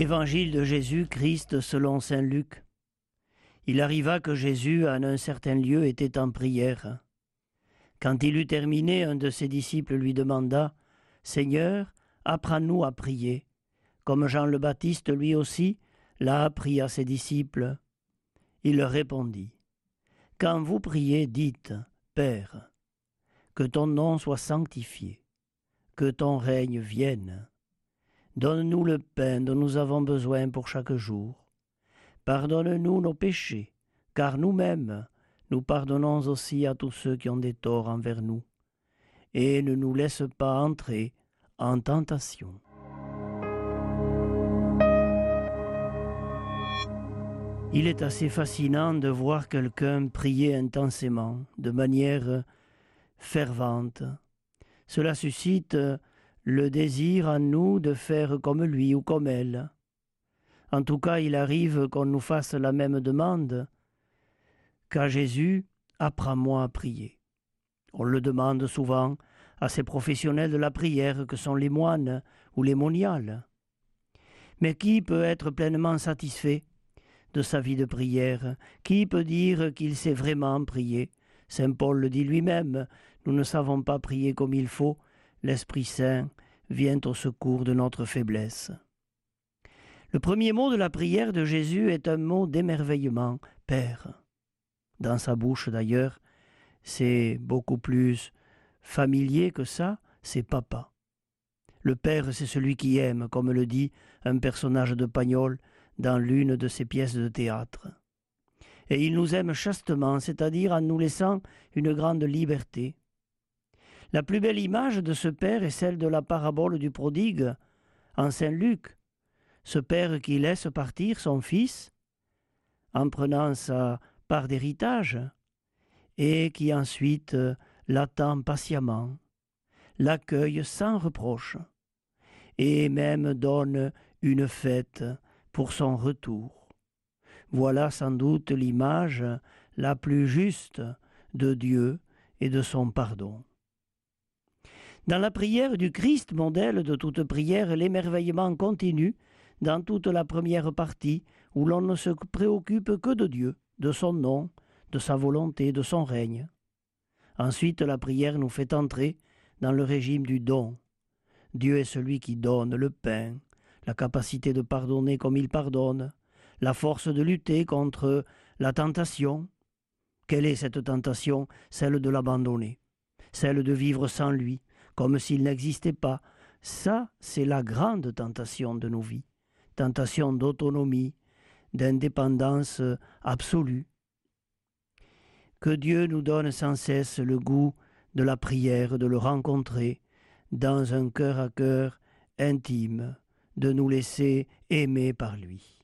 Évangile de Jésus-Christ selon Saint Luc. Il arriva que Jésus, en un certain lieu, était en prière. Quand il eut terminé, un de ses disciples lui demanda Seigneur, apprends-nous à prier, comme Jean le Baptiste lui aussi l'a appris à ses disciples. Il leur répondit Quand vous priez, dites Père, que ton nom soit sanctifié, que ton règne vienne Donne-nous le pain dont nous avons besoin pour chaque jour. Pardonne-nous nos péchés, car nous-mêmes, nous pardonnons aussi à tous ceux qui ont des torts envers nous. Et ne nous laisse pas entrer en tentation. Il est assez fascinant de voir quelqu'un prier intensément, de manière fervente. Cela suscite le désir en nous de faire comme lui ou comme elle. En tout cas, il arrive qu'on nous fasse la même demande qu'à Jésus, apprends-moi à prier. On le demande souvent à ces professionnels de la prière que sont les moines ou les moniales. Mais qui peut être pleinement satisfait de sa vie de prière? Qui peut dire qu'il sait vraiment prier Saint Paul le dit lui-même, nous ne savons pas prier comme il faut, l'Esprit Saint vient au secours de notre faiblesse. Le premier mot de la prière de Jésus est un mot d'émerveillement, Père. Dans sa bouche d'ailleurs, c'est beaucoup plus familier que ça, c'est Papa. Le Père, c'est celui qui aime, comme le dit un personnage de Pagnol dans l'une de ses pièces de théâtre. Et il nous aime chastement, c'est-à-dire en nous laissant une grande liberté. La plus belle image de ce Père est celle de la parabole du prodigue en Saint Luc. Ce Père qui laisse partir son Fils en prenant sa part d'héritage et qui ensuite l'attend patiemment, l'accueille sans reproche et même donne une fête pour son retour. Voilà sans doute l'image la plus juste de Dieu et de son pardon. Dans la prière du Christ, modèle de toute prière, l'émerveillement continue dans toute la première partie, où l'on ne se préoccupe que de Dieu, de son nom, de sa volonté, de son règne. Ensuite, la prière nous fait entrer dans le régime du don. Dieu est celui qui donne le pain, la capacité de pardonner comme il pardonne, la force de lutter contre la tentation. Quelle est cette tentation? Celle de l'abandonner, celle de vivre sans lui, comme s'il n'existait pas. Ça, c'est la grande tentation de nos vies, tentation d'autonomie, d'indépendance absolue. Que Dieu nous donne sans cesse le goût de la prière, de le rencontrer dans un cœur à cœur intime, de nous laisser aimer par lui.